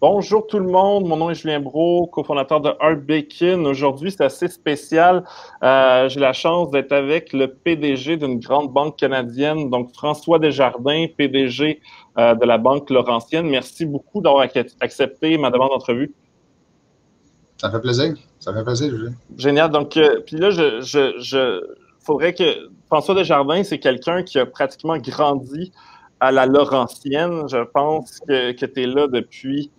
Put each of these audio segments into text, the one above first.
Bonjour tout le monde, mon nom est Julien Bro, cofondateur de Art Bacon. Aujourd'hui, c'est assez spécial. Euh, J'ai la chance d'être avec le PDG d'une grande banque canadienne, donc François Desjardins, PDG euh, de la Banque Laurentienne. Merci beaucoup d'avoir accepté ma demande d'entrevue. Ça fait plaisir. Ça fait plaisir, Julien. Génial. Donc, euh, puis là, je, je, je faudrait que François Desjardins, c'est quelqu'un qui a pratiquement grandi à la Laurentienne. Je pense que, que tu es là depuis,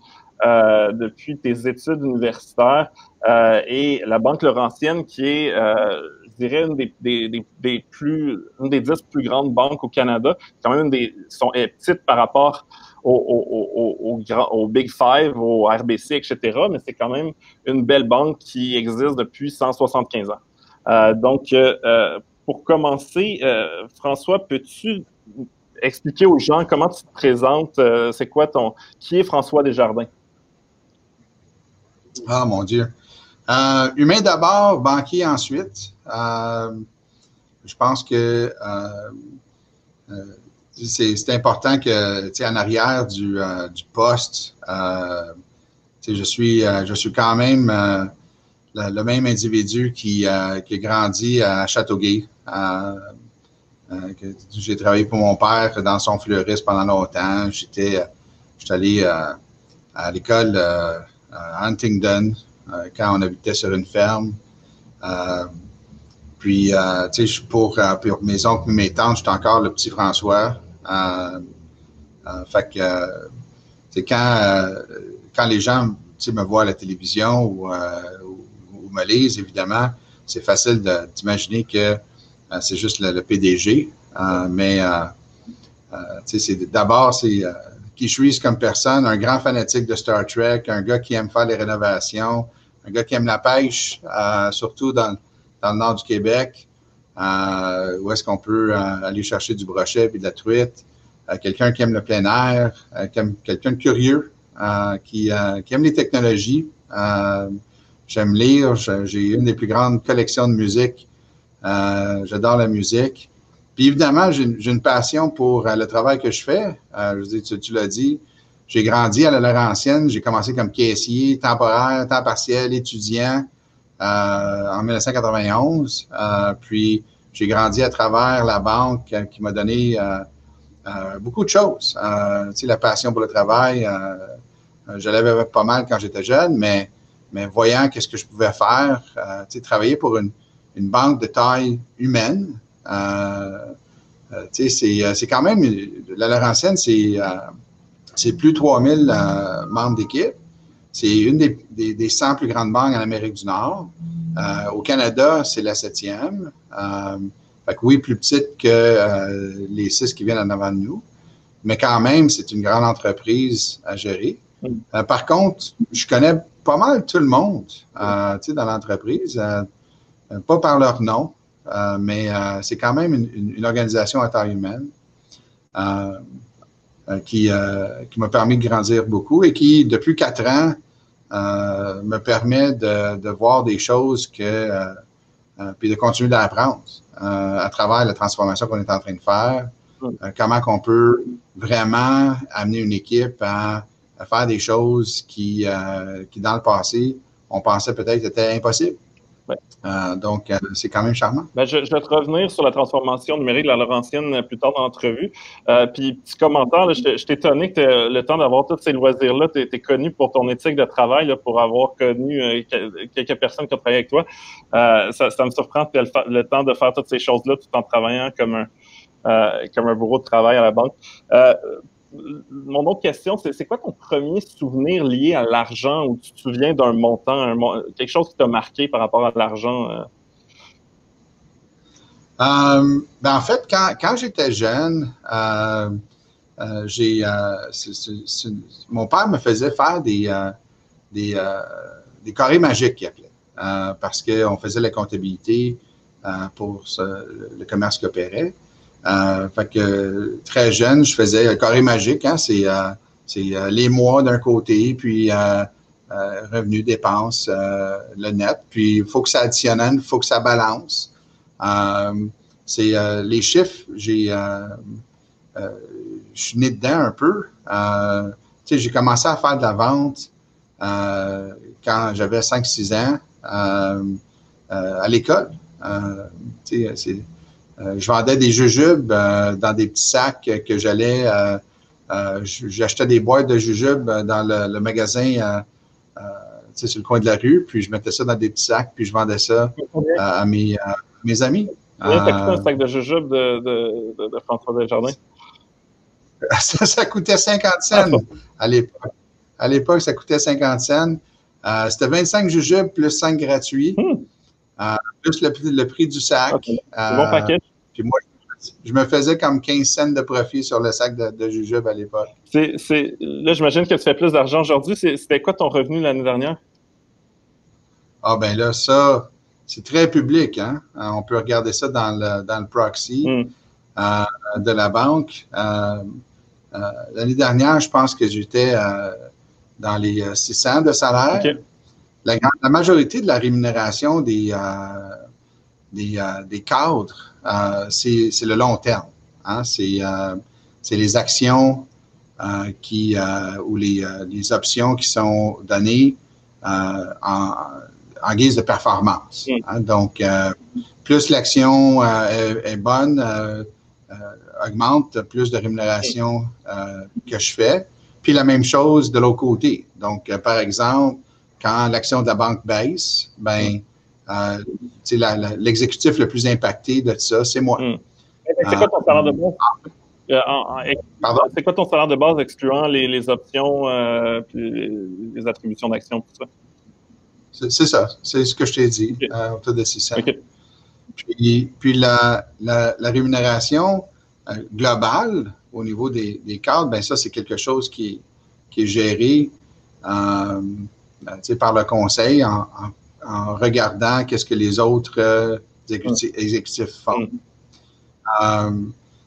euh, depuis tes études universitaires. Euh, et la Banque Laurentienne, qui est, euh, je dirais, une des, des, des, plus, une des dix plus grandes banques au Canada, quand même des, sont est petite par rapport au, Big Five, au RBC, etc. Mais c'est quand même une belle banque qui existe depuis 175 ans. Donc, pour commencer, François, peux-tu expliquer aux gens comment tu te présentes. Euh, c'est quoi ton. Qui est François Desjardins? Ah, mon Dieu. Euh, humain d'abord, banquier ensuite. Euh, je pense que c'est important que, en arrière du, poste, je, suis, je suis quand même le, même individu qui, qui a grandi à Châteauguay. Euh, j'ai travaillé pour mon père dans son fleuriste pendant longtemps. J'étais allé euh, à l'école euh, à Huntingdon quand on habitait sur une ferme. puis, tu sais, pour, pour, mes oncles et mes tantes, j'étais encore le petit François. fait que, c'est quand, quand les gens me voient à la télévision ou, me lisent, évidemment, c'est facile d'imaginer que euh, c'est juste le, PDG. Euh, mais euh, d'abord, c'est qui je comme personne, un grand fanatique de Star Trek, un gars qui aime faire les rénovations, un gars qui aime la pêche, surtout dans, le nord du Québec, où est-ce qu'on peut aller chercher du brochet et de la truite. quelqu'un qui aime le plein air, quelqu'un de curieux, qui, aime les technologies. J'aime lire, j'ai une des plus grandes collections de musique euh, j'adore la musique. Puis évidemment, j'ai une, passion pour euh, le travail que je fais. Euh, tu l'as dit, j'ai grandi à la Laurentienne. J'ai commencé comme caissier, temporaire, temps partiel, étudiant en 1991. puis j'ai grandi à travers la banque qui m'a donné beaucoup de choses. tu sais, la passion pour le travail, je l'avais pas mal quand j'étais jeune, mais, mais voyant qu'est-ce que je pouvais faire, tu sais, travailler pour une, une banque de taille humaine. Euh, euh, euh, c'est quand même, la Laurentienne, c'est plus de 3000 membres d'équipe. C'est une des, des, 100 plus grandes banques en Amérique du Nord. au Canada, c'est la septième. fait que oui, plus petite que les six qui viennent en avant de nous. Mais quand même, c'est une grande entreprise à gérer. Par contre, je connais pas mal tout le monde dans l'entreprise. Euh, pas par leur nom, euh, mais euh, c'est quand même une, organisation à taille humaine qui, qui m'a permis de grandir beaucoup et qui, depuis quatre ans, me permet de, voir des choses que, puis de continuer d'apprendre à travers la transformation qu'on est en train de faire. comment qu'on peut vraiment amener une équipe à, faire des choses qui, qui, dans le passé, on pensait peut-être étaient impossibles. Euh, donc, euh, c'est quand même charmant. Ben, je, vais te revenir sur la transformation numérique de la Laurentienne plus tard dans l'entrevue. Euh, puis, petit commentaire, je, je t'ai étonné que le temps d'avoir tous ces loisirs-là, tu es, connu pour ton éthique de travail, là, pour avoir connu quelques personnes qui ont travaillé avec toi. Ça, ça, me surprend que le, le, temps de faire toutes ces choses-là tout en travaillant comme un, comme un bureau de travail à la banque mon autre question, c'est quoi ton premier souvenir lié à l'argent où tu te souviens d'un montant, quelque chose qui t'a marqué par rapport à l'argent? Euh? Euh, ben en fait, quand, j'étais jeune, euh, j'ai mon père me faisait faire des, des, des carrés magiques, parce qu'on faisait la comptabilité pour le commerce qui opérait. Euh, fait que très jeune, je faisais un carré magique. Hein, c'est euh, euh, les mois d'un côté, puis revenus, dépenses, le net. Puis il faut que ça additionne, il faut que ça balance. c'est les chiffres. J'ai, je suis né dedans un peu. j'ai commencé à faire de la vente quand j'avais 5-6 ans à l'école. Je vendais des jujubes dans des petits sacs que j'allais euh, j'achetais des boîtes de jujubes dans le, magasin euh, euh, sur le coin de la rue, puis je mettais ça dans des petits sacs, puis je vendais ça à, mes, mes amis. Combien ça coûtait un sac de jujubes de, de, de, François Desjardins? Ça, ça, coûtait 50 cents à l'époque. À l'époque, ça coûtait 50 cents. C'était 25 jujubes plus 5 gratuits, hmm. plus le, prix du sac. Okay. bon paquet. Puis moi, je me faisais comme 15 cents de profit sur le sac de, de jujube à l'époque. là, j'imagine que tu fais plus d'argent aujourd'hui. C'était quoi ton revenu l'année dernière? Ah, ben là, ça, c'est très public. Hein? Euh, on peut regarder ça dans le, proxy hmm. euh, de la banque. Euh, l'année dernière, je pense que j'étais dans les 600 de salaire. La, la, majorité de la rémunération des, des, des cadres euh, c'est le long terme. Hein? Euh, c'est les actions euh, qui, ou les, les, options qui sont données en, en, guise de performance. Hein? Donc, plus l'action est, bonne, augmente, plus de rémunération que je fais. Puis la même chose de l'autre côté. Donc, par exemple, quand l'action de la banque baisse, ben, euh, l'exécutif le plus impacté de ça, c'est moi. Hmm. C'est quoi ton salaire de base? Euh, c'est quoi ton salaire de base excluant les, options euh, les, attributions d'actions, tout ça? C'est ça. C'est ce que je t'ai dit, autour de 600. Puis, la, rémunération globale au niveau des, cadres, ben ça, c'est quelque chose qui, est géré par le conseil en, en en regardant qu'est-ce que les autres euh, exécutifs, font. Mm. Euh,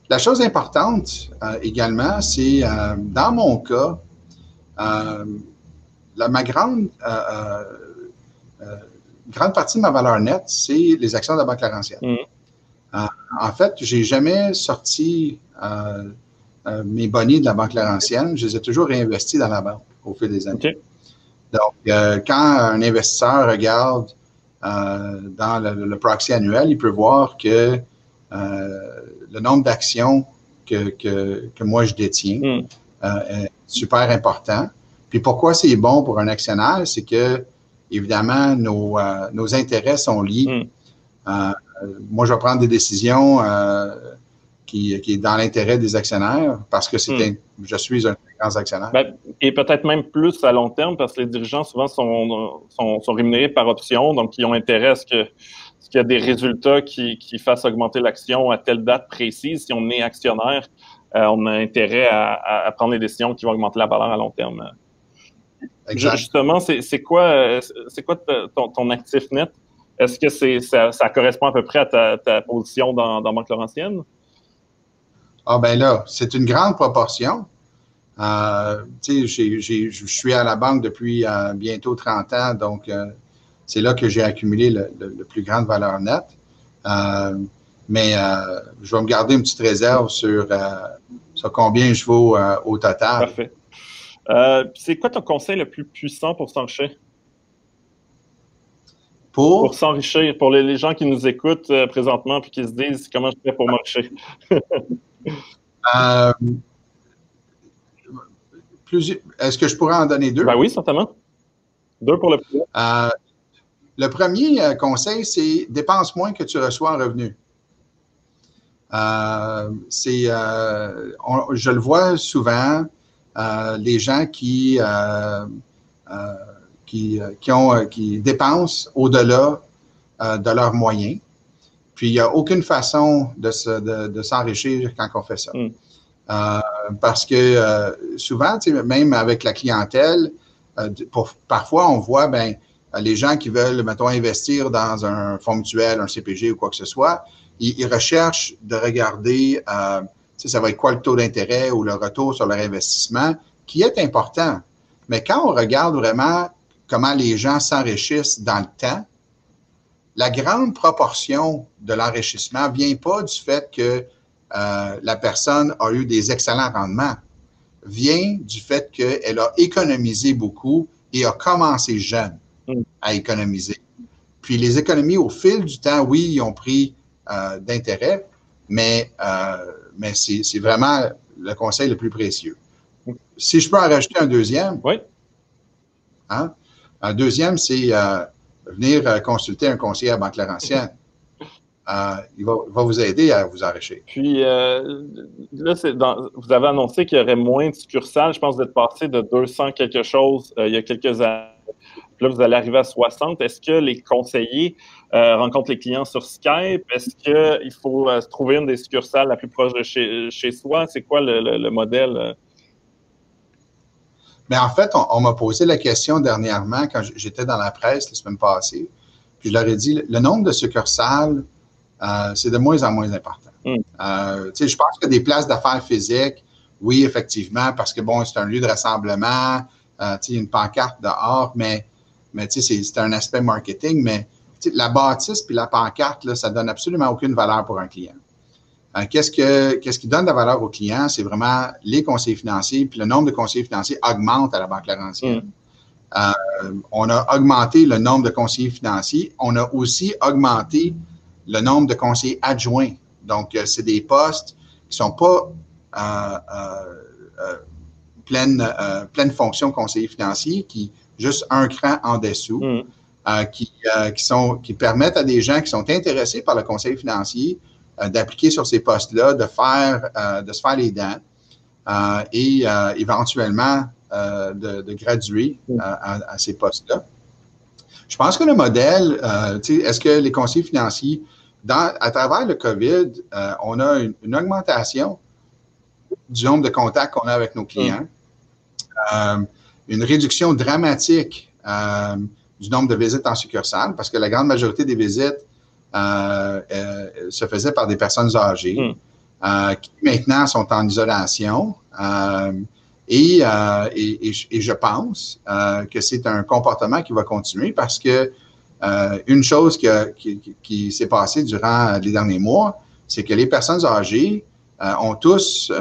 la chose importante euh, également, c'est dans mon cas, la, ma grande, grande partie de ma valeur nette, c'est les actions de la Banque Laurentienne. Mm. en fait, j'ai jamais sorti mes bonnets de la Banque Laurentienne. Je les ai toujours réinvestis dans la banque au fil des années. Donc, euh, quand un investisseur regarde euh, dans le, proxy annuel, il peut voir que euh, le nombre d'actions que, que, moi je détiens hmm. est super important. Puis pourquoi c'est bon pour un actionnaire, c'est que évidemment nos, nos intérêts sont liés. Hmm. moi, je vais prendre des décisions qui, est dans l'intérêt des actionnaires parce que c'est hmm. je suis un grand actionnaire. Ben, et peut-être même plus à long terme parce que les dirigeants souvent sont, sont, rémunérés par option, donc ils ont intérêt à ce que qu'il y a des résultats qui, qui fassent augmenter l'action à telle date précise. Si on est actionnaire, euh, on a intérêt à, prendre des décisions qui vont augmenter la valeur à long terme. Exact. Justement, c'est quoi, c'est quoi ton, ton, actif net? Est-ce que c'est ça, ça, correspond à peu près à ta, ta position dans, dans Banque Laurentienne? Ah ben là, c'est une grande proportion. Euh, je suis à la banque depuis euh, bientôt 30 ans, donc euh, c'est là que j'ai accumulé le, plus grande valeur nette. Euh, mais je vais me garder une petite réserve sur, sur combien je vaux au total. Parfait. c'est quoi ton conseil le plus puissant pour s'enrichir? Pour? Pour s'enrichir, pour les, gens qui nous écoutent présentement et qui se disent comment je fais pour m'enrichir. Euh, est-ce que je pourrais en donner deux? Ben oui, certainement. Deux pour le premier. Euh, le premier euh, conseil, c'est dépense moins que tu reçois en revenu. c'est, je le vois souvent, les gens qui, qui, qui, ont, qui dépensent au-delà de leurs moyens. Puis, il n'y a aucune façon de, s'enrichir quand on fait ça. Mm. Euh, parce que euh, souvent, même avec la clientèle, euh, parfois, on voit ben, les gens qui veulent, mettons, investir dans un fonds mutuel, un CPG ou quoi que ce soit, ils, recherchent de regarder, ça va être quoi le taux d'intérêt ou le retour sur leur investissement, qui est important. Mais quand on regarde vraiment comment les gens s'enrichissent dans le temps, la grande proportion de l'enrichissement vient pas du fait que euh, la personne a eu des excellents rendements. vient du fait qu'elle a économisé beaucoup et a commencé jeune mm. à économiser. Puis les économies, au fil du temps, oui, ils ont pris euh, d'intérêt, mais, euh, mais c'est vraiment le conseil le plus précieux. Si je peux en rajouter un deuxième? Oui. Hein? Un deuxième, c'est venir consulter un conseiller à Banque Laurentienne. il va, vous aider à vous enrichir. Puis, là, vous avez annoncé qu'il y aurait moins de succursales. Je pense que vous êtes passé de 200 quelque chose il y a quelques années là, vous allez arriver à 60. Est-ce que les conseillers euh, rencontrent les clients sur Skype? Est-ce qu'il faut euh, trouver une des succursales la plus proche de chez, soi? C'est quoi le, modèle? Mais en fait, on, m'a posé la question dernièrement quand j'étais dans la presse la semaine passée. Puis je leur ai dit, le nombre de succursales, euh, c'est de moins en moins important. Hmm. je pense que des places d'affaires physiques, oui, effectivement, parce que bon, c'est un lieu de rassemblement, euh, il y a une pancarte dehors, mais, mais c'est un aspect marketing, mais la bâtisse puis la pancarte, là, ça donne absolument aucune valeur pour un client. Euh, qu'est-ce, que, qu'est-ce qui donne de la valeur au client? C'est vraiment les conseillers financiers, puis le nombre de conseillers financiers augmente à la Banque Laurentienne. Mm. Euh, on a augmenté le nombre de conseillers financiers. On a aussi augmenté le nombre de conseillers adjoints. Donc, c'est des postes qui ne sont pas pleine, euh, pleine fonction conseiller financier qui juste un cran en dessous, mm. euh, qui, euh, qui, sont, qui permettent à des gens qui sont intéressés par le conseil financier d'appliquer sur ces postes-là, de faire, de se faire les dents et éventuellement de, de, graduer mm. à, ces postes-là. Je pense que le modèle, est-ce que les conseillers financiers, dans, à travers le COVID, on a une, augmentation du nombre de contacts qu'on a avec nos clients. Mm. Euh, une réduction dramatique euh, du nombre de visites en succursale parce que la grande majorité des visites euh, se faisaient par des personnes âgées hmm. qui maintenant sont en isolation. Et, je pense que c'est un comportement qui va continuer parce que une chose qui, s'est passée durant les derniers mois, c'est que les personnes âgées ont tous,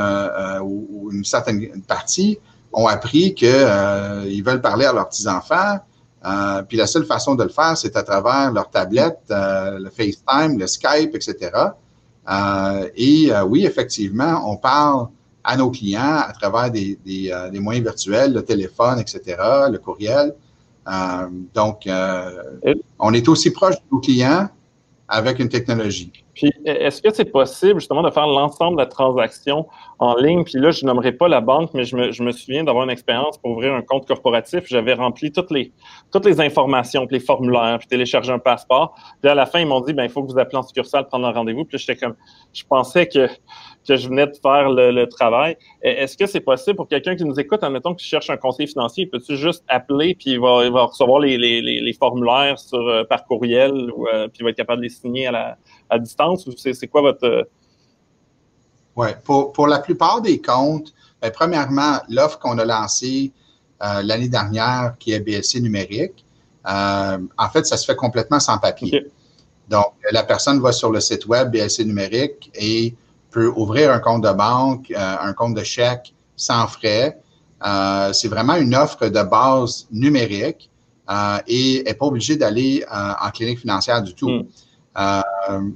ou, une certaine partie, ont appris qu'ils euh, veulent parler à leurs petits-enfants. Euh, puis la seule façon de le faire, c'est à travers leur tablette, euh, le FaceTime, le Skype, etc. et oui, effectivement, on parle à nos clients à travers des, des moyens virtuels, le téléphone, etc., le courriel. donc, on est aussi proche de nos clients avec une technologie. Puis, est-ce que c'est possible justement de faire l'ensemble de la transaction en ligne? Puis là, je nommerai pas la banque, mais je me, je me souviens d'avoir une expérience pour ouvrir un compte corporatif. J'avais rempli toutes les, toutes les informations, puis les formulaires, puis télécharger un passeport. Puis à la fin, ils m'ont dit, ben il faut que vous appelez en succursale, prendre un rendez-vous. Puis j'étais comme, je pensais que que je venais de faire le, travail. Est-ce que c'est possible pour quelqu'un qui nous écoute, admettons qu'il cherche un conseiller financier, peut-tu juste appeler puis il va, il va recevoir les, les, les, formulaires sur, euh, par courriel ou, euh, puis il va être capable de les signer à, la, à distance ou c'est quoi votre... Euh? Oui, pour, pour la plupart des comptes, ben, premièrement, l'offre qu'on a lancée l'année dernière, qui est BLC numérique, en fait, ça se fait complètement sans papier. Donc, la personne va sur le site web BLC numérique et peut ouvrir un compte de banque, euh, un compte de chèque sans frais. Euh, c'est vraiment une offre de base numérique euh, et n'est pas obligé d'aller en clinique financière du tout. Hmm.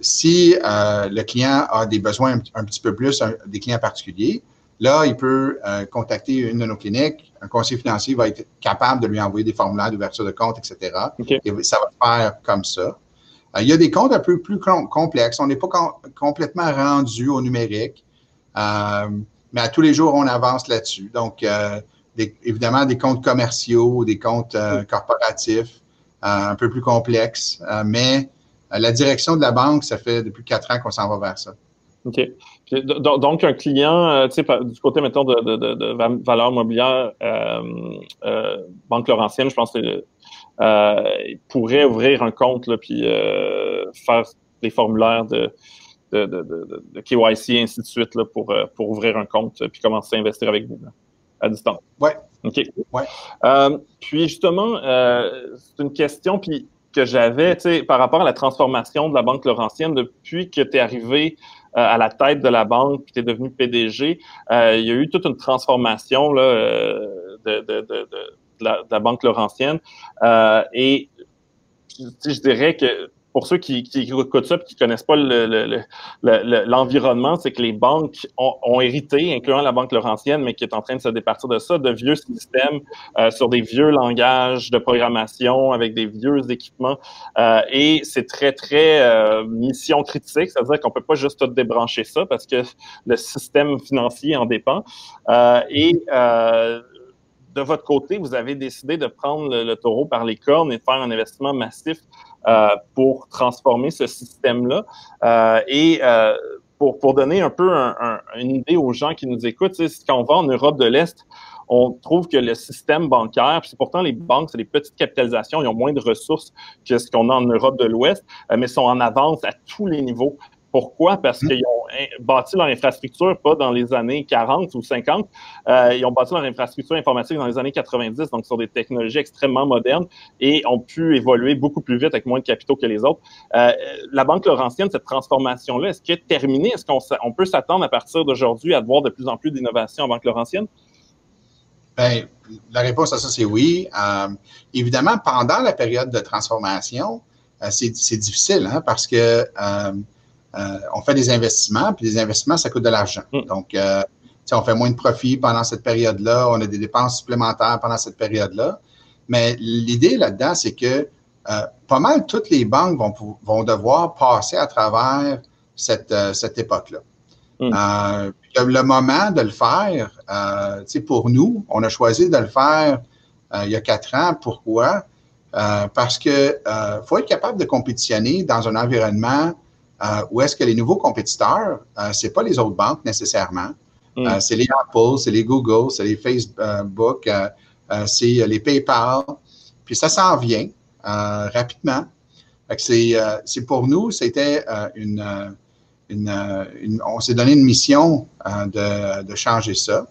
si le client a des besoins un, petit peu plus, des clients particuliers, là, il peut contacter une de nos cliniques. Un conseiller financier va être capable de lui envoyer des formulaires d'ouverture de compte, etc. Et ça va faire comme ça. Euh, il y a des comptes un peu plus complexes. On n'est pas complètement rendu au numérique, euh, mais à tous les jours, on avance là-dessus. Donc, euh, évidemment, des comptes commerciaux, des comptes corporatifs, un peu plus complexes, mais la direction de la banque, ça fait depuis quatre ans qu'on s'en va vers ça. OK. Donc, un client, tu sais, du côté, mettons, de, de, de, valeur mobilière, Banque Laurentienne, je pense que euh, il pourrait ouvrir un compte là, puis euh, faire des formulaires de, de, de, de, KYC et ainsi de suite là, pour, euh, pour ouvrir un compte puis commencer à investir avec vous à distance. Oui. OK. Ouais. puis justement, c'est une question puis que j'avais par rapport à la transformation de la Banque Laurentienne depuis que tu es arrivé à la tête de la banque, puis tu es devenu PDG, il y a eu toute une transformation là, de, de, de, de, la, Banque Laurentienne. et je dirais que pour ceux qui, qui écoutent ça et qui connaissent pas l'environnement, le, le, c'est que les banques ont, hérité, incluant la Banque Laurentienne, mais qui est en train de se départir de ça, de vieux systèmes euh, sur des vieux langages de programmation avec des vieux équipements. Euh, et c'est très, très euh, mission critique, c'est-à-dire qu'on peut pas juste tout débrancher ça parce que le système financier en dépend. Euh, et de votre côté, vous avez décidé de prendre le, taureau par les cornes et de faire un investissement massif euh, pour transformer ce système-là. Euh, et euh, pour, donner un peu une idée aux gens qui nous écoutent, quand on va en Europe de l'Est, on trouve que le système bancaire, puis pourtant les banques, c'est des petites capitalisations, ils ont moins de ressources que ce qu'on a en Europe de l'Ouest, mais sont en avance à tous les niveaux. Pourquoi? Parce mmh. qu'ils ont bâti leur infrastructure pas dans les années 40 ou 50, euh, ils ont bâti leur infrastructure informatique dans les années 90, donc sur des technologies extrêmement modernes et ont pu évoluer beaucoup plus vite avec moins de capitaux que les autres. Euh, la Banque Laurentienne, cette transformation-là, est-ce qu'elle est terminée? Est-ce qu'on on peut s'attendre à partir d'aujourd'hui à voir de plus en plus d'innovations en Banque Laurentienne? Bien, la réponse à ça, c'est oui. Euh, évidemment, pendant la période de transformation, c'est difficile hein, parce que euh, on fait des investissements, puis les investissements, ça coûte de l'argent. Mm. Donc, euh, on fait moins de profit pendant cette période-là, on a des dépenses supplémentaires pendant cette période-là. Mais l'idée là-dedans, c'est que euh, pas mal toutes les banques vont, vont devoir passer à travers cette, cette époque-là. Mm. le moment de le faire, pour nous, on a choisi de le faire il y a quatre ans. Pourquoi? parce que faut être capable de compétitionner dans un environnement euh, où est-ce que les nouveaux compétiteurs, euh, c'est pas les autres banques nécessairement, hmm. euh, c'est les Apple, c'est les Google, c'est les Facebook, c'est les PayPal, puis ça s'en vient rapidement. C'est pour nous, c'était une, une, on s'est donné une mission de, de, changer ça.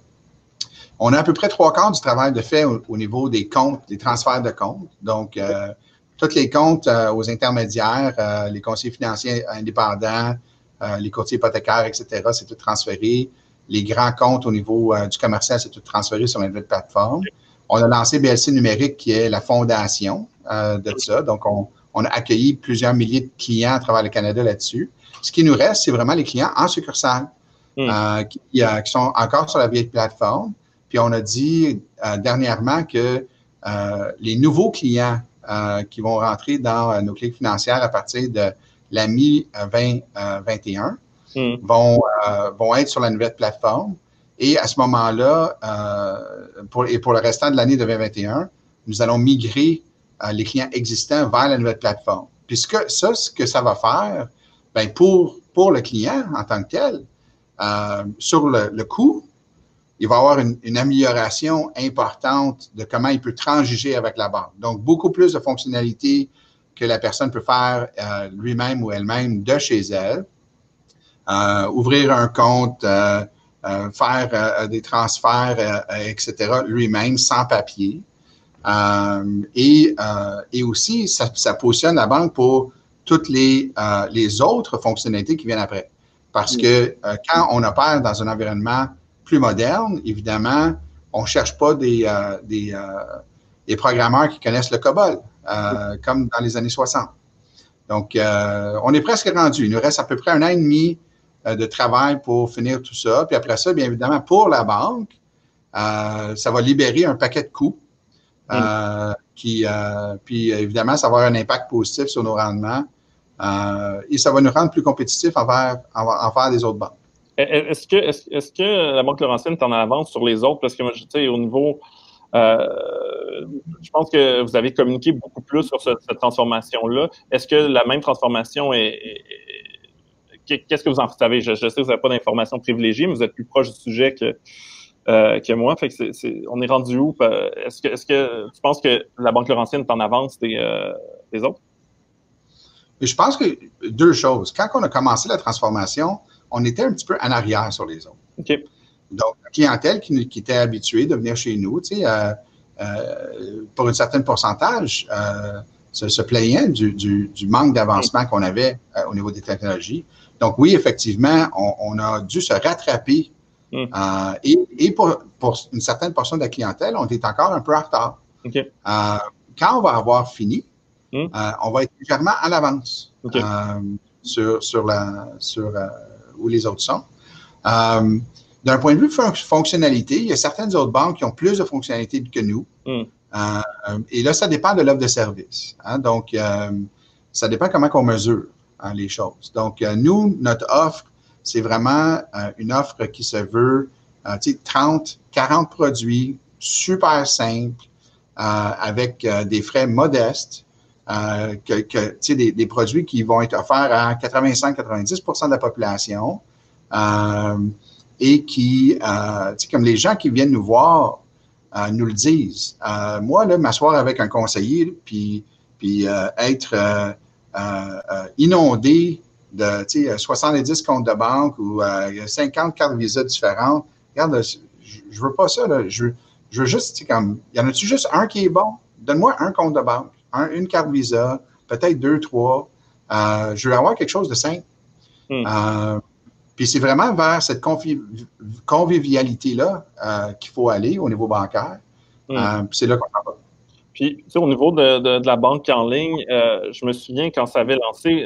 On a à peu près trois quarts du travail de fait au, au niveau des comptes, des transferts de comptes. Donc, tous les comptes euh, aux intermédiaires, euh, les conseillers financiers indépendants, euh, les courtiers hypothécaires, etc., c'est tout transféré. Les grands comptes au niveau du commercial, c'est tout transféré sur la nouvelle plateforme. On a lancé BLC numérique, qui est la fondation de ça. Donc, on, a accueilli plusieurs milliers de clients à travers le Canada là-dessus. Ce qui nous reste, c'est vraiment les clients en succursale hmm. qui, qui, sont encore sur la vieille plateforme. Puis on a dit dernièrement que les nouveaux clients qui vont rentrer dans euh, nos clics financières à partir de la mi-2021 hmm. vont, euh, vont être sur la nouvelle plateforme. Et à ce moment-là, pour, et pour le restant de l'année 2021, nous allons migrer les clients existants vers la nouvelle plateforme. Puisque ça, ce que ça va faire, ben pour, pour le client en tant que tel, sur le, le coût, il va avoir une, amélioration importante de comment il peut transiger avec la banque. Donc, beaucoup plus de fonctionnalités que la personne peut faire euh, lui-même ou elle-même de chez elle. Euh, ouvrir un compte, euh, faire des transferts, etc., lui-même, sans papier. Et, et, aussi, ça, ça, positionne la banque pour toutes les, les autres fonctionnalités qui viennent après. Parce que quand on opère dans un environnement plus moderne, évidemment, on ne cherche pas des, euh, euh, des, programmeurs qui connaissent le COBOL, euh, comme dans les années 60. Donc, on est presque rendu. Il nous reste à peu près un an et demi de travail pour finir tout ça. Puis après ça, bien évidemment, pour la banque, ça va libérer un paquet de coûts. qui, puis évidemment, ça va avoir un impact positif sur nos rendements et ça va nous rendre plus compétitifs envers, envers des autres banques. Est-ce que, est-ce, que la Banque Laurentienne est en avance sur les autres? Parce que moi, je sais, au niveau. Euh, je pense que vous avez communiqué beaucoup plus sur cette, transformation-là. Est-ce que la même transformation est. Qu'est-ce que vous en savez? Je, sais que vous n'avez pas d'informations privilégiées, mais vous êtes plus proche du sujet que, euh, moi. Fait que on est rendu où? Est-ce que, tu penses que la Banque Laurentienne est en avance euh, des autres? Je pense que deux choses. Quand on a commencé la transformation, on était un petit peu en arrière sur les autres. Donc, la clientèle qui, était habituée de venir chez nous, tu sais, euh, euh, pour un certain pourcentage, euh, se, plaignait du, manque d'avancement qu'on avait au niveau des technologies. Donc oui, effectivement, on, a dû se rattraper. Hmm. et, pour, une certaine portion de la clientèle, on est encore un peu en retard. quand on va avoir fini, hmm. on va être légèrement à l'avance sur, sur, la, sur où les autres sont. D'un point de vue fonctionnalité, il y a certaines autres banques qui ont plus de fonctionnalités que nous. Hmm. Euh, et là, ça dépend de l'offre de service. Hein. Donc, euh, ça dépend comment on mesure hein, les choses. Donc, euh, nous, notre offre, c'est vraiment une offre qui se veut 30, 40 produits super simples, avec des frais modestes, que, que des, des, produits qui vont être offerts à 85-90% de la population et qui, euh, comme les gens qui viennent nous voir euh, nous le disent. Euh, moi, là, m'asseoir avec un conseiller, puis, puis euh, être inondé de 70 comptes de banque ou 50 cartes Visa différentes, regarde, je, je veux pas ça. Là. Je, je veux juste, comme, y en a-tu juste un qui est bon? Donne-moi un compte de banque, une carte Visa, peut-être deux, trois. je veux avoir quelque chose de simple. Hmm. Puis c'est vraiment vers cette convivialité-là euh, qu'il faut aller au niveau bancaire. Euh, c'est là qu'on va. Puis, tu sais, au niveau de, la banque en ligne, euh, je me souviens quand ça avait lancé,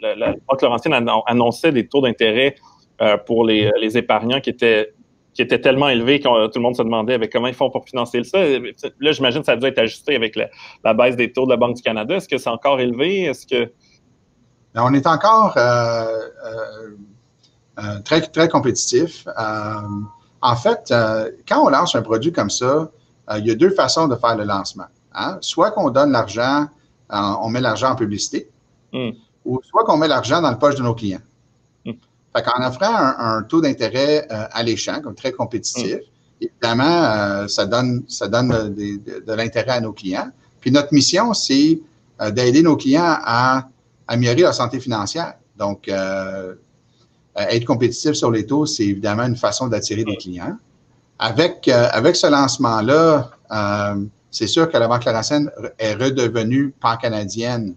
la, Banque Laurentienne annonçait des taux d'intérêt pour les, épargnants qui étaient qui étaient tellement élevés que tout le monde se demandait avec comment ils font pour financer ça? Là, j'imagine que ça a dû être ajusté avec la, la, baisse des taux de la Banque du Canada. Est-ce que c'est encore élevé? Est-ce que. Ben, on est encore euh, très, très compétitif. Euh, en fait, euh, quand on lance un produit comme ça, il y a deux façons de faire le lancement. Hein? Soit qu'on donne l'argent, on met l'argent en publicité, hmm. ou soit qu'on met l'argent dans le poche de nos clients. Mm. Fait qu'en offrant un, taux d'intérêt alléchant, comme très compétitif, hmm. évidemment, ça donne, ça donne de, l'intérêt à nos clients. Puis notre mission, c'est d'aider nos clients à améliorer leur santé financière. Donc, euh, être compétitif sur les taux, c'est évidemment une façon d'attirer des clients. Avec, euh, avec ce lancement-là, euh, c'est sûr que la Banque Laurentienne est redevenue pan-canadienne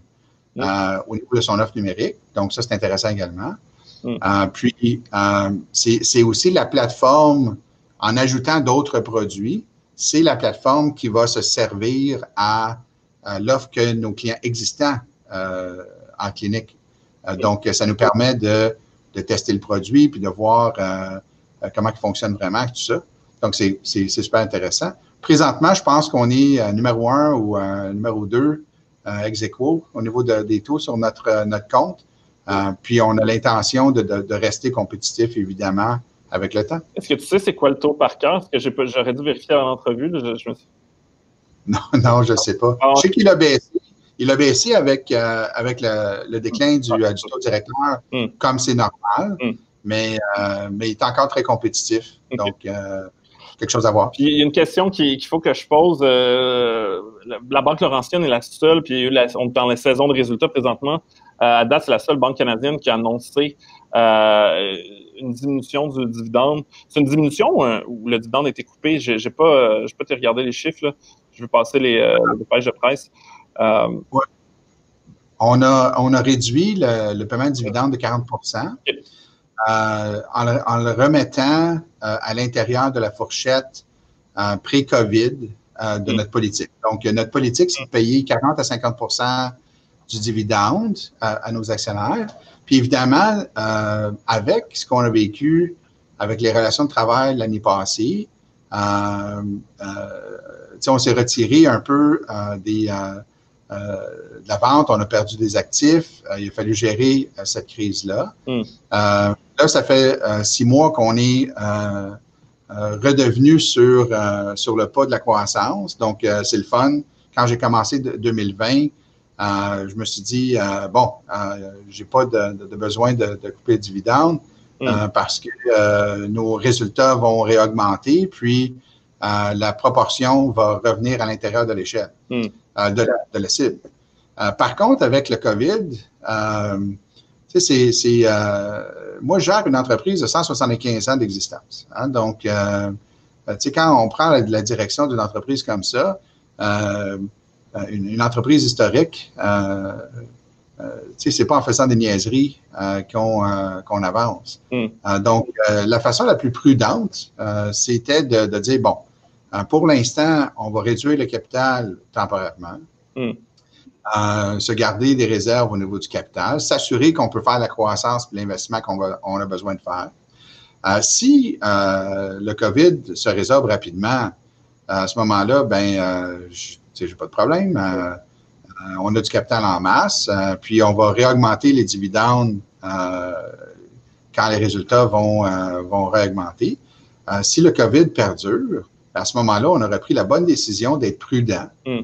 au niveau de son offre numérique. Donc, ça, c'est intéressant également. Puis, c'est aussi la plateforme, en ajoutant d'autres produits, c'est la plateforme qui va se servir à, l'offre que nos clients existants en clinique. donc, ça nous permet de de tester le produit, puis de voir euh, euh, comment il fonctionne vraiment, tout ça. Donc, c'est super intéressant. Présentement, je pense qu'on est euh, numéro un ou numéro deux ex aequo au niveau des taux sur notre, notre compte. Puis, on a l'intention de, de, rester compétitif, évidemment, avec le temps. Est-ce que tu sais c'est quoi le taux par cœur? Que j'aurais dû vérifier à l'entrevue? Non, non, je ne sais pas. Ah, je sais qu'il a baissé. Il a baissé avec, euh, avec le, déclin du, euh, du taux directeur, hmm. comme c'est normal, hmm. mais, euh, mais il est encore très compétitif. Donc, quelque chose à voir. Puis il y a une question qu'il faut que je pose. la, Banque Laurentienne est la seule, puis on est dans la saison de résultats présentement. À date, c'est la seule banque canadienne qui a annoncé une diminution du dividende. C'est une diminution où le dividende a été coupé? Je n'ai pas, pas te regarder les chiffres. Je vais passer les, les pages de presse. Euh, on, a, on a réduit le, paiement de dividende de 40% euh, en, le, remettant euh, à l'intérieur de la fourchette pré-COVID de mm. notre politique. Donc, notre politique, c'est de payer 40 à 50 du dividende à nos actionnaires. Puis évidemment, avec ce qu'on a vécu avec les relations de travail l'année passée, on s'est retiré un peu des, euh, de la vente, on a perdu des actifs. Euh, il a fallu gérer euh, cette crise-là. Hmm. là, ça fait six mois qu'on est redevenu sur, sur le pas de la croissance. Donc, c'est le fun. Quand j'ai commencé 2020, je me suis dit, bon, j'ai pas de, besoin de, couper le dividende hmm. parce que nos résultats vont réaugmenter, puis la proportion va revenir à l'intérieur de l'échelle. Euh, de, la, cible. Euh, par contre, avec le COVID, euh, c'est, moi, je gère une entreprise de 175 ans d'existence. Hein. donc, quand on prend la, direction d'une entreprise comme ça, une, entreprise historique, c'est pas en faisant des niaiseries qu'on avance. Hmm. donc, la façon la plus prudente, c'était de, dire, bon, pour l'instant, on va réduire le capital temporairement. Hmm. se garder des réserves au niveau du capital, s'assurer qu'on peut faire la croissance et l'investissement qu'on a besoin de faire. si le COVID se résorbe rapidement, à ce moment-là, ben, je n'ai pas de problème. Euh, euh, on a du capital en masse, euh, puis on va réaugmenter les dividendes quand les résultats vont, vont réaugmenter. si le COVID perdure, à ce moment-là, on aurait pris la bonne décision d'être prudent hmm.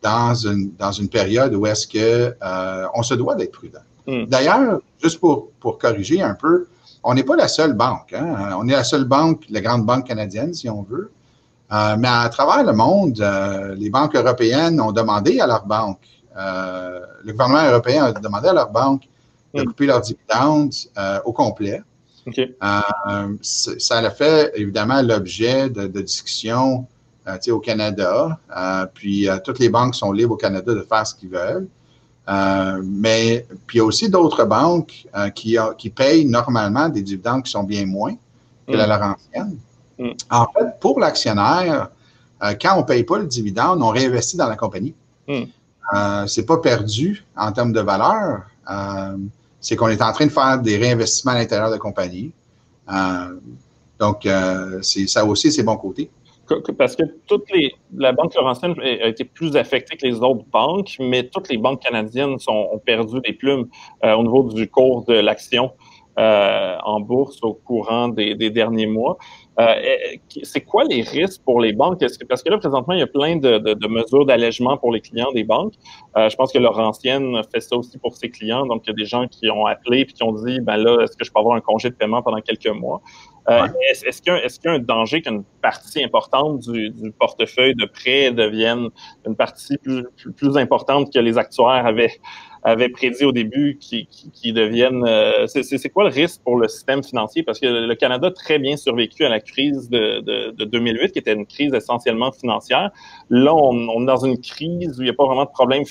dans, une, dans une période où est-ce que on se doit d'être prudent. Hmm. D'ailleurs, juste pour, pour corriger un peu, on n'est pas la seule banque. Hein. On est la seule banque, la grande banque canadienne, si on veut, euh, mais à travers le monde, euh, les banques européennes ont demandé à leurs banques, euh, le gouvernement européen a demandé à leurs banques de hmm. couper leurs dividendes au complet. ça a fait évidemment l'objet de, discussions au Canada. puis toutes les banques sont libres au Canada de faire ce qu'ils veulent. mais puis il y a aussi d'autres banques qui, qui payent normalement des dividendes qui sont bien moins que la hmm. leur ancienne. Mm. En fait, pour l'actionnaire, euh, quand on ne paye pas le dividende, on réinvestit dans la compagnie. Mm. Euh, c'est pas perdu en termes de valeur. Euh, c'est qu'on est en train de faire des réinvestissements à l'intérieur de la compagnie. donc, ça aussi, c'est bon côté. Parce que toutes les, la Banque Laurentienne a été plus affectée que les autres banques, mais toutes les banques canadiennes sont, ont perdu des plumes au niveau du cours de l'action en bourse au courant des derniers mois. Euh, c'est quoi les risques pour les banques? parce que là, présentement, il y a plein de, mesures d'allègement pour les clients des banques. Euh, je pense que Laurentienne fait ça aussi pour ses clients. Donc, il y a des gens qui ont appelé et qui ont dit, ben là, est-ce que je peux avoir un congé de paiement pendant quelques mois? Euh, est-ce qu'il y, a un danger qu'une partie importante du, portefeuille de prêt devienne une partie plus, plus importante que les actuaires avaient? Avait prédit au début qui, qui, deviennent. Euh, c'est quoi le risque pour le système financier? Parce que le Canada a très bien survécu à la crise de, de, 2008, qui était une crise essentiellement financière. Là, on, est dans une crise où il n'y a pas vraiment de problème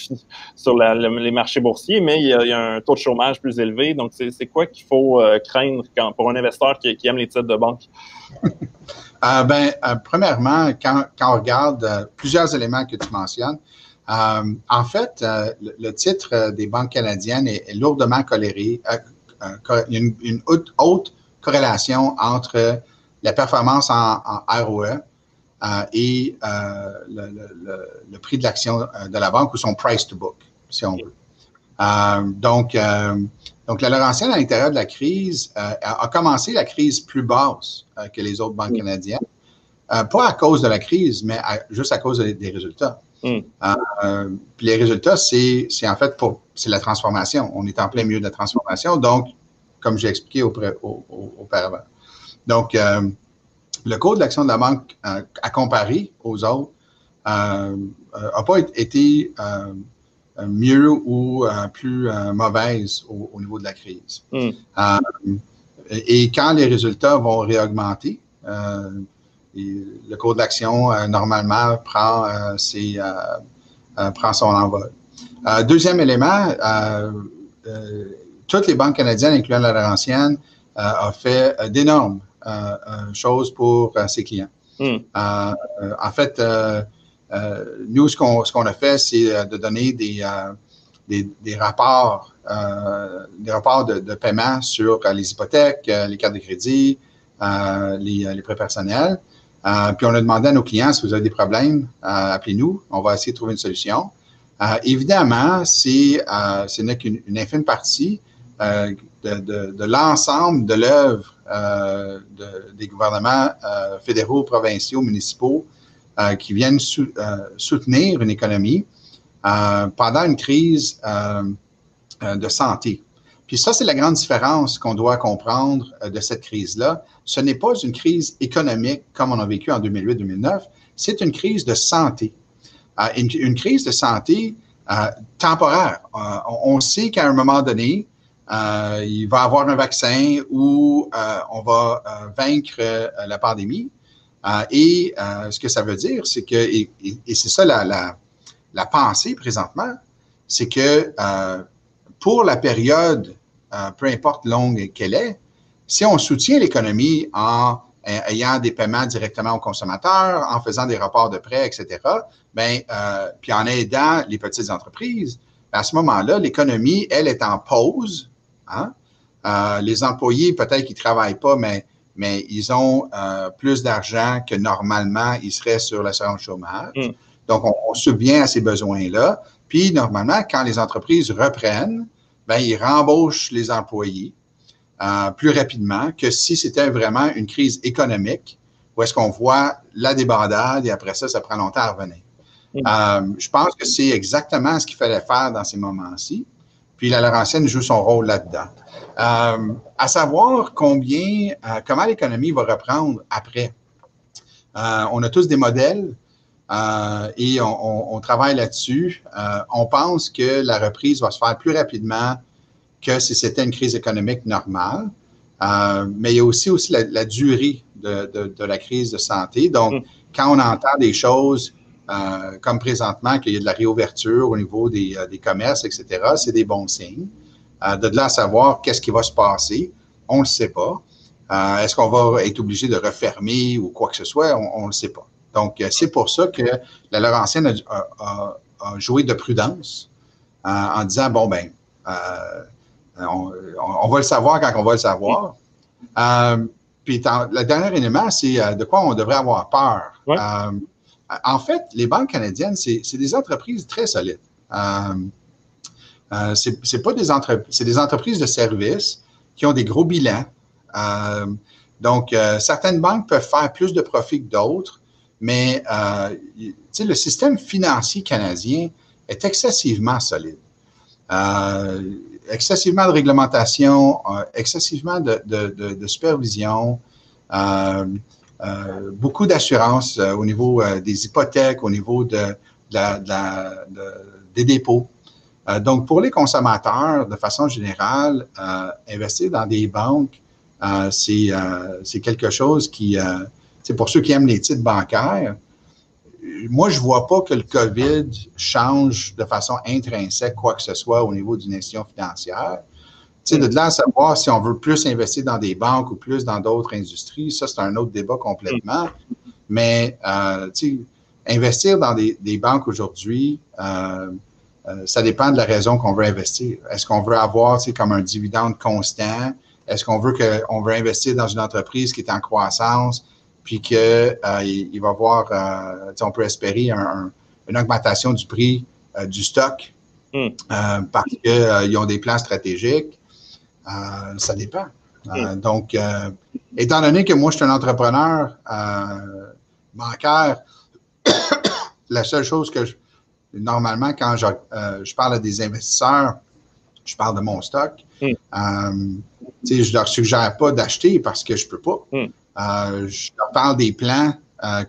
sur les marchés boursiers, mais il y, a, un taux de chômage plus élevé. Donc, c'est quoi qu'il faut euh, craindre pour un investisseur qui, aime les titres de banque? Euh, ben, premièrement, quand, quand on regarde plusieurs éléments que tu mentionnes, euh, en fait, euh, le, titre euh, des banques canadiennes est, lourdement coléré. il y a une, haute, corrélation entre la performance en, ROE et le, prix de l'action de la banque ou son price to book, si on veut. donc, donc, la Laurentienne, à l'intérieur de la crise, a, commencé la crise plus basse que les autres banques canadiennes. pas à cause de la crise, mais juste à cause des résultats. Hmm. Euh, puis les résultats, c'est en fait pour c'est la transformation. On est en plein milieu de la transformation. Donc, comme j'ai expliqué auparavant. Donc, euh, le cours de l'action de la banque euh, à comparer aux autres n'a pas été mieux ou plus mauvaise au, niveau de la crise. Hmm. et quand les résultats vont réaugmenter, le cours de l'action, euh, normalement, prend, euh, euh, prend son envol. deuxième élément, toutes les banques canadiennes, incluant la Laurentienne, ont fait d'énormes choses pour ses clients. Hmm. en fait, nous, ce qu'on a fait, c'est de donner des, des, rapports, des rapports de, paiement sur les hypothèques, les cartes de crédit, les, les prêts personnels. Euh, puis on a demandé à nos clients si vous avez des problèmes, euh, appelez-nous, on va essayer de trouver une solution. Euh, évidemment, c'est ce n'est qu'une infime partie de, l'ensemble de l'œuvre des gouvernements fédéraux, provinciaux, municipaux qui viennent soutenir une économie pendant une crise de santé. Puis ça, c'est la grande différence qu'on doit comprendre euh, de cette crise-là. Ce n'est pas une crise économique comme on a vécu en 2008-2009, c'est une crise de santé. Euh, une, crise de santé euh, temporaire. on sait qu'à un moment donné, il va y avoir un vaccin où on va vaincre la pandémie. et ce que ça veut dire, c'est que, et, c'est ça la, pensée présentement, c'est que pour la période, peu importe longue qu'elle est, si on soutient l'économie en ayant des paiements directement aux consommateurs, en faisant des rapports de prêts, etc., ben, puis en aidant les petites entreprises, à ce moment-là, l'économie, elle, est en pause. Hein? Euh, les employés, peut-être qu'ils ne travaillent pas, mais, mais ils ont euh, plus d'argent que normalement ils seraient sur l'assurance chômage. Mm. Donc, on, on, subvient à ces besoins-là. Puis, normalement, quand les entreprises reprennent, ben, ils rembauchent les employés euh, plus rapidement que si c'était vraiment une crise économique où est-ce qu'on voit la débandade et après ça, ça prend longtemps à revenir. Mm. je pense que c'est exactement ce qu'il fallait faire dans ces moments-ci. Puis la Laurentienne joue son rôle là-dedans. Euh, à savoir combien, euh, comment l'économie va reprendre après. Euh, on a tous des modèles et on, travaille là-dessus. on pense que la reprise va se faire plus rapidement que si c'était une crise économique normale. mais il y a aussi, aussi la, durée de, la crise de santé. Donc, mm. quand on entend des choses comme présentement, qu'il y a de la réouverture au niveau des, des commerces, etc., c'est des bons signes. Euh, de là à savoir qu'est-ce qui va se passer, on ne le sait pas. Euh, est-ce qu'on va être obligé de refermer ou quoi que ce soit? On ne le sait pas. Donc, euh, c'est pour ça que la Laurentienne a, joué de prudence en disant, bon, ben, on, va le savoir quand on va le savoir. puis le dernier élément, c'est de quoi on devrait avoir peur. en fait, les banques canadiennes, c'est des entreprises très solides. Euh, c'est pas des entreprises, c'est des entreprises de services qui ont des gros bilans. Euh, donc, euh, certaines banques peuvent faire plus de profit que d'autres, mais euh, le système financier canadien est excessivement solide. excessivement de réglementation, excessivement de, supervision, beaucoup d'assurance au niveau des hypothèques, au niveau de, des dépôts. Euh, donc, pour les consommateurs, de façon générale, euh, investir dans des banques, euh, c'est quelque chose qui, c'est pour ceux qui aiment les titres bancaires, moi, je ne vois pas que le COVID change de façon intrinsèque quoi que ce soit au niveau d'une institution financière. Tu sais, de là à savoir si on veut plus investir dans des banques ou plus dans d'autres industries, ça, c'est un autre débat complètement. Mais, tu sais, investir dans des, banques aujourd'hui, euh, euh, ça dépend de la raison qu'on veut investir. Est-ce qu'on veut avoir comme un dividende constant? Est-ce qu'on veut que, on veut investir dans une entreprise qui est en croissance, puis qu'il euh, il va avoir, euh, on peut espérer une augmentation du prix du stock hmm. parce qu'ils ont des plans stratégiques? ça dépend. Hmm. donc, étant donné que moi, je suis un entrepreneur bancaire, la seule chose que je, normalement, quand euh, je, parle à des investisseurs, je parle de mon stock. Hmm. Euh, je ne leur suggère pas d'acheter parce que je ne peux pas. Euh, je leur parle des plans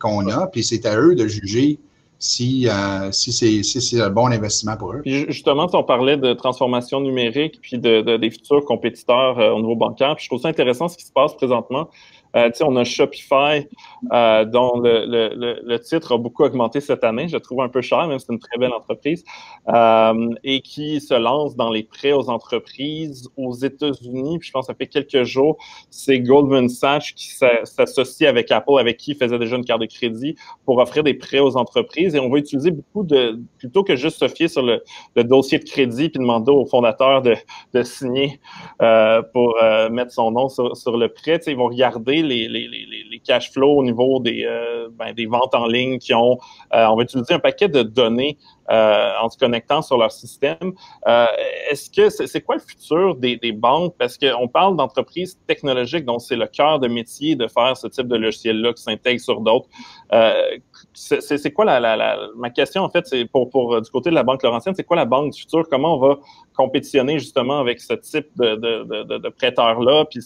qu'on a, puis c'est à eux de juger si, si c'est si un bon investissement pour eux. justement, on parlait de transformation numérique puis de, des futurs compétiteurs au niveau bancaire. Puis je trouve ça intéressant ce qui se passe présentement. Euh, on a Shopify, euh, dont le, le, le, titre a beaucoup augmenté cette année. Je trouve un peu cher, même si c'est une très belle entreprise, euh, et qui se lance dans les prêts aux entreprises aux États-Unis. Puis je pense que ça fait quelques jours, c'est Goldman Sachs qui s'associe avec Apple, avec qui il faisait déjà une carte de crédit pour offrir des prêts aux entreprises. Et on va utiliser beaucoup de, plutôt que juste se fier sur le, dossier de crédit puis demander au fondateur de, signer pour mettre son nom sur le prêt. Ils vont regarder les, cash flows au niveau des, euh, ben, ventes en ligne qui ont, euh, on va utiliser un paquet de données euh, en se connectant sur leur système. Est-ce que c'est quoi le futur des, banques? Parce qu'on parle d'entreprises technologiques dont c'est le cœur de métier de faire ce type de logiciel-là qui s'intègre sur d'autres. c'est quoi ma question en fait, c'est pour, du côté de la banque Laurentienne, c'est quoi la banque du futur? Comment on va compétitionner justement avec ce type de, prêteurs-là, puis,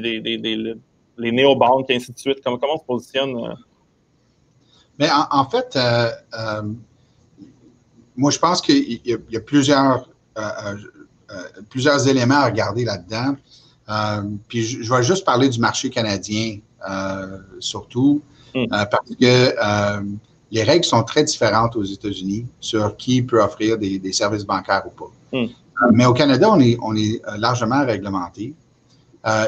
des, les néobanques, et ainsi de suite? Comment, comment on se positionne? Euh? Mais en, fait, euh, euh, moi, je pense qu'il y, a plusieurs, plusieurs éléments à regarder là-dedans. puis je, vais juste parler du marché canadien, surtout, hmm. parce que les règles sont très différentes aux États-Unis sur qui peut offrir des, services bancaires ou pas. mais au Canada, on est, on est largement réglementé.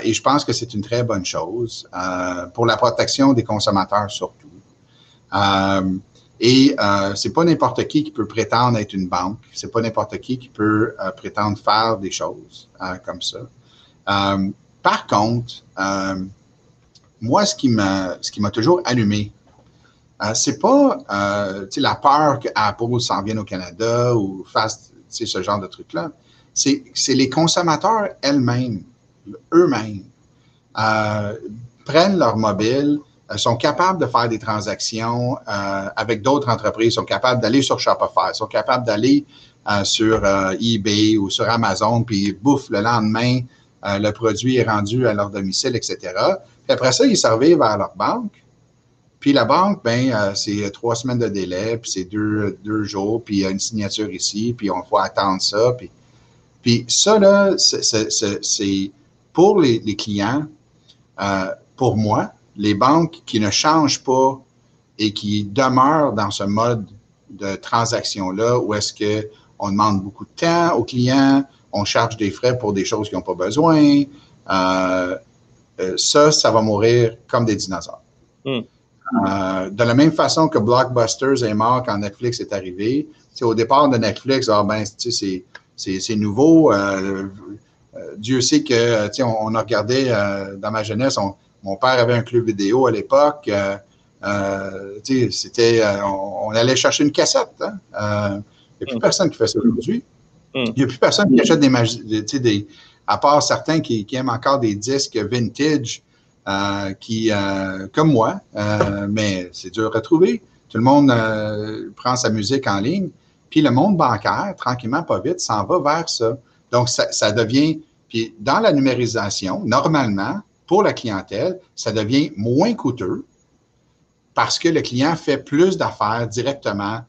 Et je pense que c'est une très bonne chose pour la protection des consommateurs surtout. Et euh, c'est pas n'importe qui qui peut prétendre être une banque. C'est pas n'importe qui qui peut euh, prétendre faire des choses euh, comme ça. Euh, par contre, moi, ce qui m'a, ce qui m'a toujours allumé, c'est pas la peur que Apple s'en vienne au Canada ou fasse ce genre de truc-là. C'est, c'est les consommateurs elles-mêmes, eux-mêmes, prennent leur mobile, euh, sont capables de faire des transactions euh, avec d'autres entreprises, sont capables d'aller sur Shopify, sont capables d'aller euh, sur eBay ou sur Amazon, puis bouffe, le lendemain, le produit est rendu à leur domicile, etc. Puis après ça, ils servent vers leur banque. Puis la banque, ben, c'est trois semaines de délai, puis c'est deux, deux jours, puis il y a une signature ici, puis on faut attendre ça. Puis, puis ça, là, c'est pour les, les clients, pour moi, les banques qui ne changent pas et qui demeurent dans ce mode de transaction-là, où est-ce qu'on demande beaucoup de temps aux clients, on charge des frais pour des choses qui n'ont pas besoin, euh, euh, ça, ça va mourir comme des dinosaures. Hmm. Euh, de la même façon que Blockbusters est mort quand Netflix est arrivé, au départ de Netflix, ah ben, c'est nouveau. Dieu sait que, on, on a regardé dans ma jeunesse, on, mon père avait un club vidéo à l'époque. Euh, euh, c'était, euh, on, allait chercher une cassette. Hein. Il n'y a plus mm. personne qui fait ça aujourd'hui. Mm. Il n'y a plus personne qui achète des, des à part certains qui, aiment encore des disques vintage, qui, comme moi, mais c'est dur à trouver. Tout le monde prend sa musique en ligne. Puis le monde bancaire, tranquillement, pas vite, s'en va vers ça. Donc, ça, ça devient, puis dans la numérisation, normalement, pour la clientèle, ça devient moins coûteux parce que le client fait plus d'affaires directement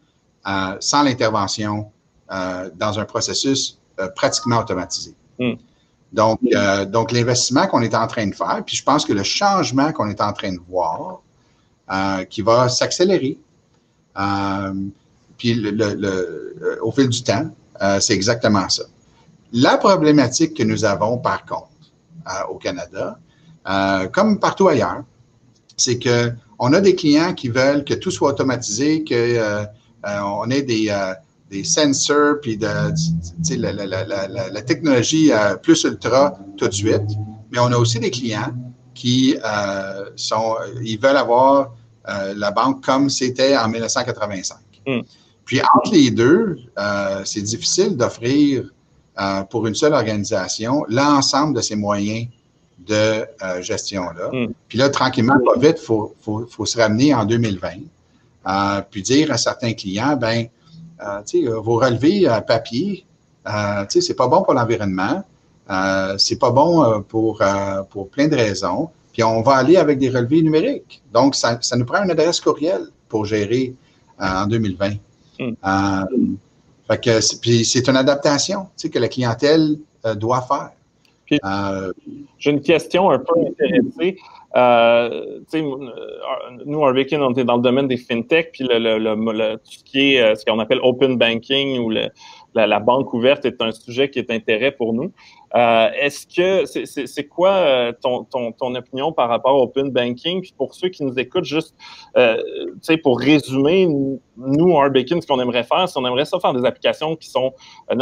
euh, sans l'intervention euh, dans un processus euh, pratiquement automatisé. Hmm. Donc, donc l'investissement qu'on est en train de faire, puis je pense que le changement qu'on est en train de voir, qui va s'accélérer, puis le, au fil du temps, c'est exactement ça. La problématique que nous avons, par contre, au Canada, euh, comme partout ailleurs, c'est que on a des clients qui veulent que tout soit automatisé, que euh, euh, on ait des, des sensors puis de, la, la, la, la, technologie plus ultra tout de suite. Mais on a aussi des clients qui sont, ils veulent avoir la banque comme c'était en 1985. Hmm. Puis entre les deux, c'est difficile d'offrir pour une seule organisation l'ensemble de ces moyens de euh, gestion-là. Hmm. Puis là, tranquillement, pas vite, il faut, faut, faut, se ramener en 2020, euh, puis dire à certains clients, ben, euh, tu sais, vos relevés papier, tu sais, c'est pas bon pour l'environnement, c'est pas bon pour, pour plein de raisons, puis on va aller avec des relevés numériques. Donc, ça, ça nous prend une adresse courriel pour gérer en 2020. Hmm. Fait que, puis c'est une adaptation, tu sais, que la clientèle doit faire. Euh, j'ai une question un peu intéressée. Euh, nous, Arbekin, on est dans le domaine des fintech, puis le, tout ce qui est euh, ce qu'on appelle open banking ou la, banque ouverte est un sujet qui est d'intérêt pour nous. Euh, est-ce que c'est quoi euh, ton, opinion par rapport au open banking? Puis pour ceux qui nous écoutent, juste euh, pour résumer, nous, Arbekin, ce qu'on aimerait faire, c'est on aimerait ça faire des applications qui sont. Euh,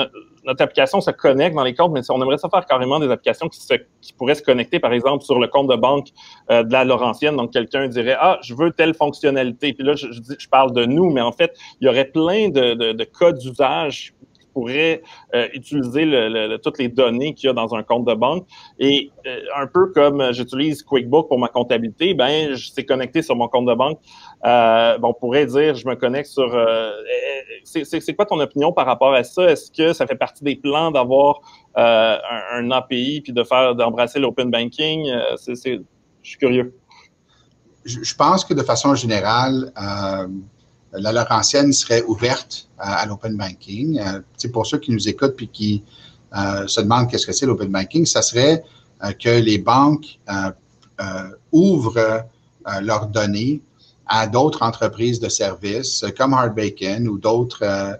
notre, application se connecte dans les comptes, mais on aimerait ça faire carrément des applications qui, se, qui pourraient se connecter, par exemple, sur le compte de banque de la Laurentienne. Donc, quelqu'un dirait Ah, je veux telle fonctionnalité. Puis là, je, parle de nous, mais en fait, il y aurait plein de, de, de cas d'usage pourrait euh, utiliser toutes les données qu'il y a dans un compte de banque. Et euh, un peu comme j'utilise QuickBook pour ma comptabilité, ben suis connecté sur mon compte de banque. Euh, on pourrait dire, je me connecte sur. c'est quoi ton opinion par rapport à ça? Est-ce que ça fait partie des plans d'avoir un, API puis de faire d'embrasser l'open banking? C'est, je suis curieux. Je, pense que de façon générale la Laurentienne serait ouverte à, l'open banking. Euh, pour ceux qui nous écoutent puis qui euh, se demandent qu'est-ce que c'est l'open banking, ça serait euh, que les banques ouvrent leurs données à d'autres entreprises de services comme Hard Bacon ou d'autres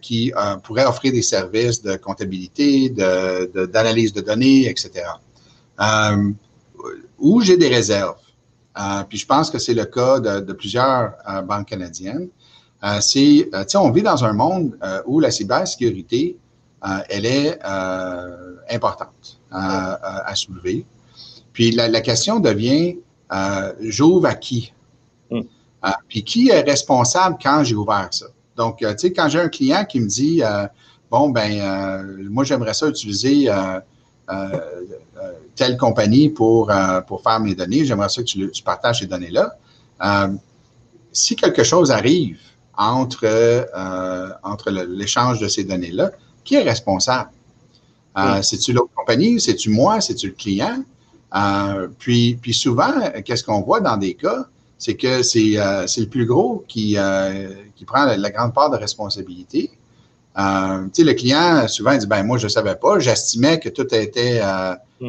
qui pourraient offrir des services de comptabilité, d'analyse de, de, données, etc. où j'ai des réserves. Puis je pense que c'est le cas de, plusieurs banques canadiennes. c'est, on vit dans un monde où la cybersécurité, elle est importante à soulever. Puis la, question devient, euh, j'ouvre à qui? Hmm. Euh, puis qui est responsable quand j'ai ouvert ça? Donc, euh, tu sais, quand j'ai un client qui me dit, bon, ben, moi, j'aimerais ça utiliser telle compagnie pour, pour faire mes données, j'aimerais ça que tu, partages ces données-là. si quelque chose arrive entre, entre l'échange de ces données-là, qui est responsable? C'est-tu l'autre compagnie? C'est-tu moi? C'est-tu le client? Euh, puis, puis souvent, qu'est-ce qu'on voit dans des cas, c'est que c'est euh, le plus gros qui, euh, qui prend la, grande part de responsabilité. Euh, tu sais, le client, souvent, dit, ben moi, je ne savais pas, j'estimais que tout était,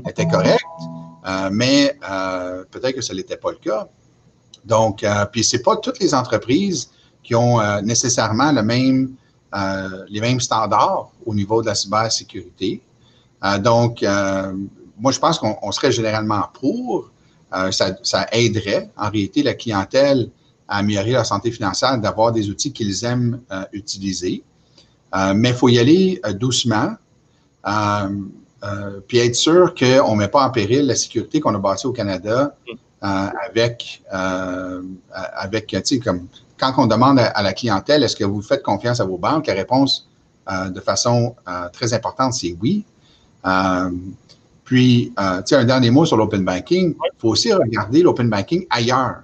était correct, mais peut-être que ce n'était pas le cas. Donc, puis c'est pas toutes les entreprises qui ont nécessairement le même, les mêmes standards au niveau de la cybersécurité. donc, moi, je pense qu'on serait généralement pour. Euh, ça, aiderait en réalité la clientèle à améliorer leur santé financière, d'avoir des outils qu'ils aiment euh, utiliser. Euh, mais il faut y aller doucement, puis être sûr qu'on ne met pas en péril la sécurité qu'on a bâtie au Canada avec, avec comme quand on demande à, la clientèle, est-ce que vous faites confiance à vos banques? La réponse de façon très importante, c'est oui. Puis, euh, un dernier mot sur l'open banking. Il faut aussi regarder l'open banking ailleurs,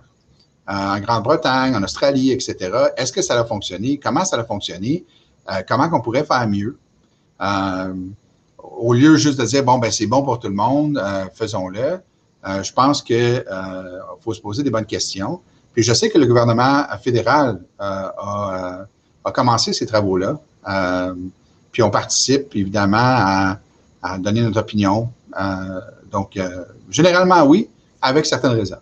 euh, en Grande-Bretagne, en Australie, etc. Est-ce que ça a fonctionné? Comment ça a fonctionné? Euh, comment on pourrait faire mieux? au lieu juste de dire, bon, ben c'est bon pour tout le monde, faisons-le. je pense qu'il faut se poser des bonnes questions. Puis je sais que le gouvernement fédéral a, a, commencé ces travaux-là. puis on participe évidemment à, donner notre opinion, euh, donc, euh, généralement, oui, avec certaines réserves.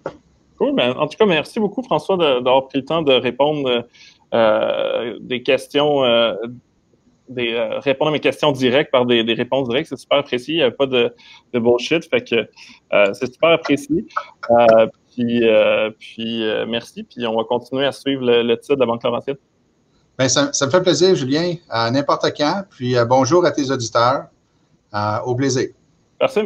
Cool. Ben, en tout cas, merci beaucoup, François, d'avoir pris le temps de répondre euh, des questions, des, répondre à mes questions directes par des, réponses directes. C'est super apprécié. Il n'y a pas de, de, bullshit. Fait que c'est super apprécié. puis, puis merci. Puis on va continuer à suivre le, titre de la Banque Laurentienne. Ça, ça, me fait plaisir, Julien, à n'importe quand. Puis bonjour à tes auditeurs. au plaisir. Merci.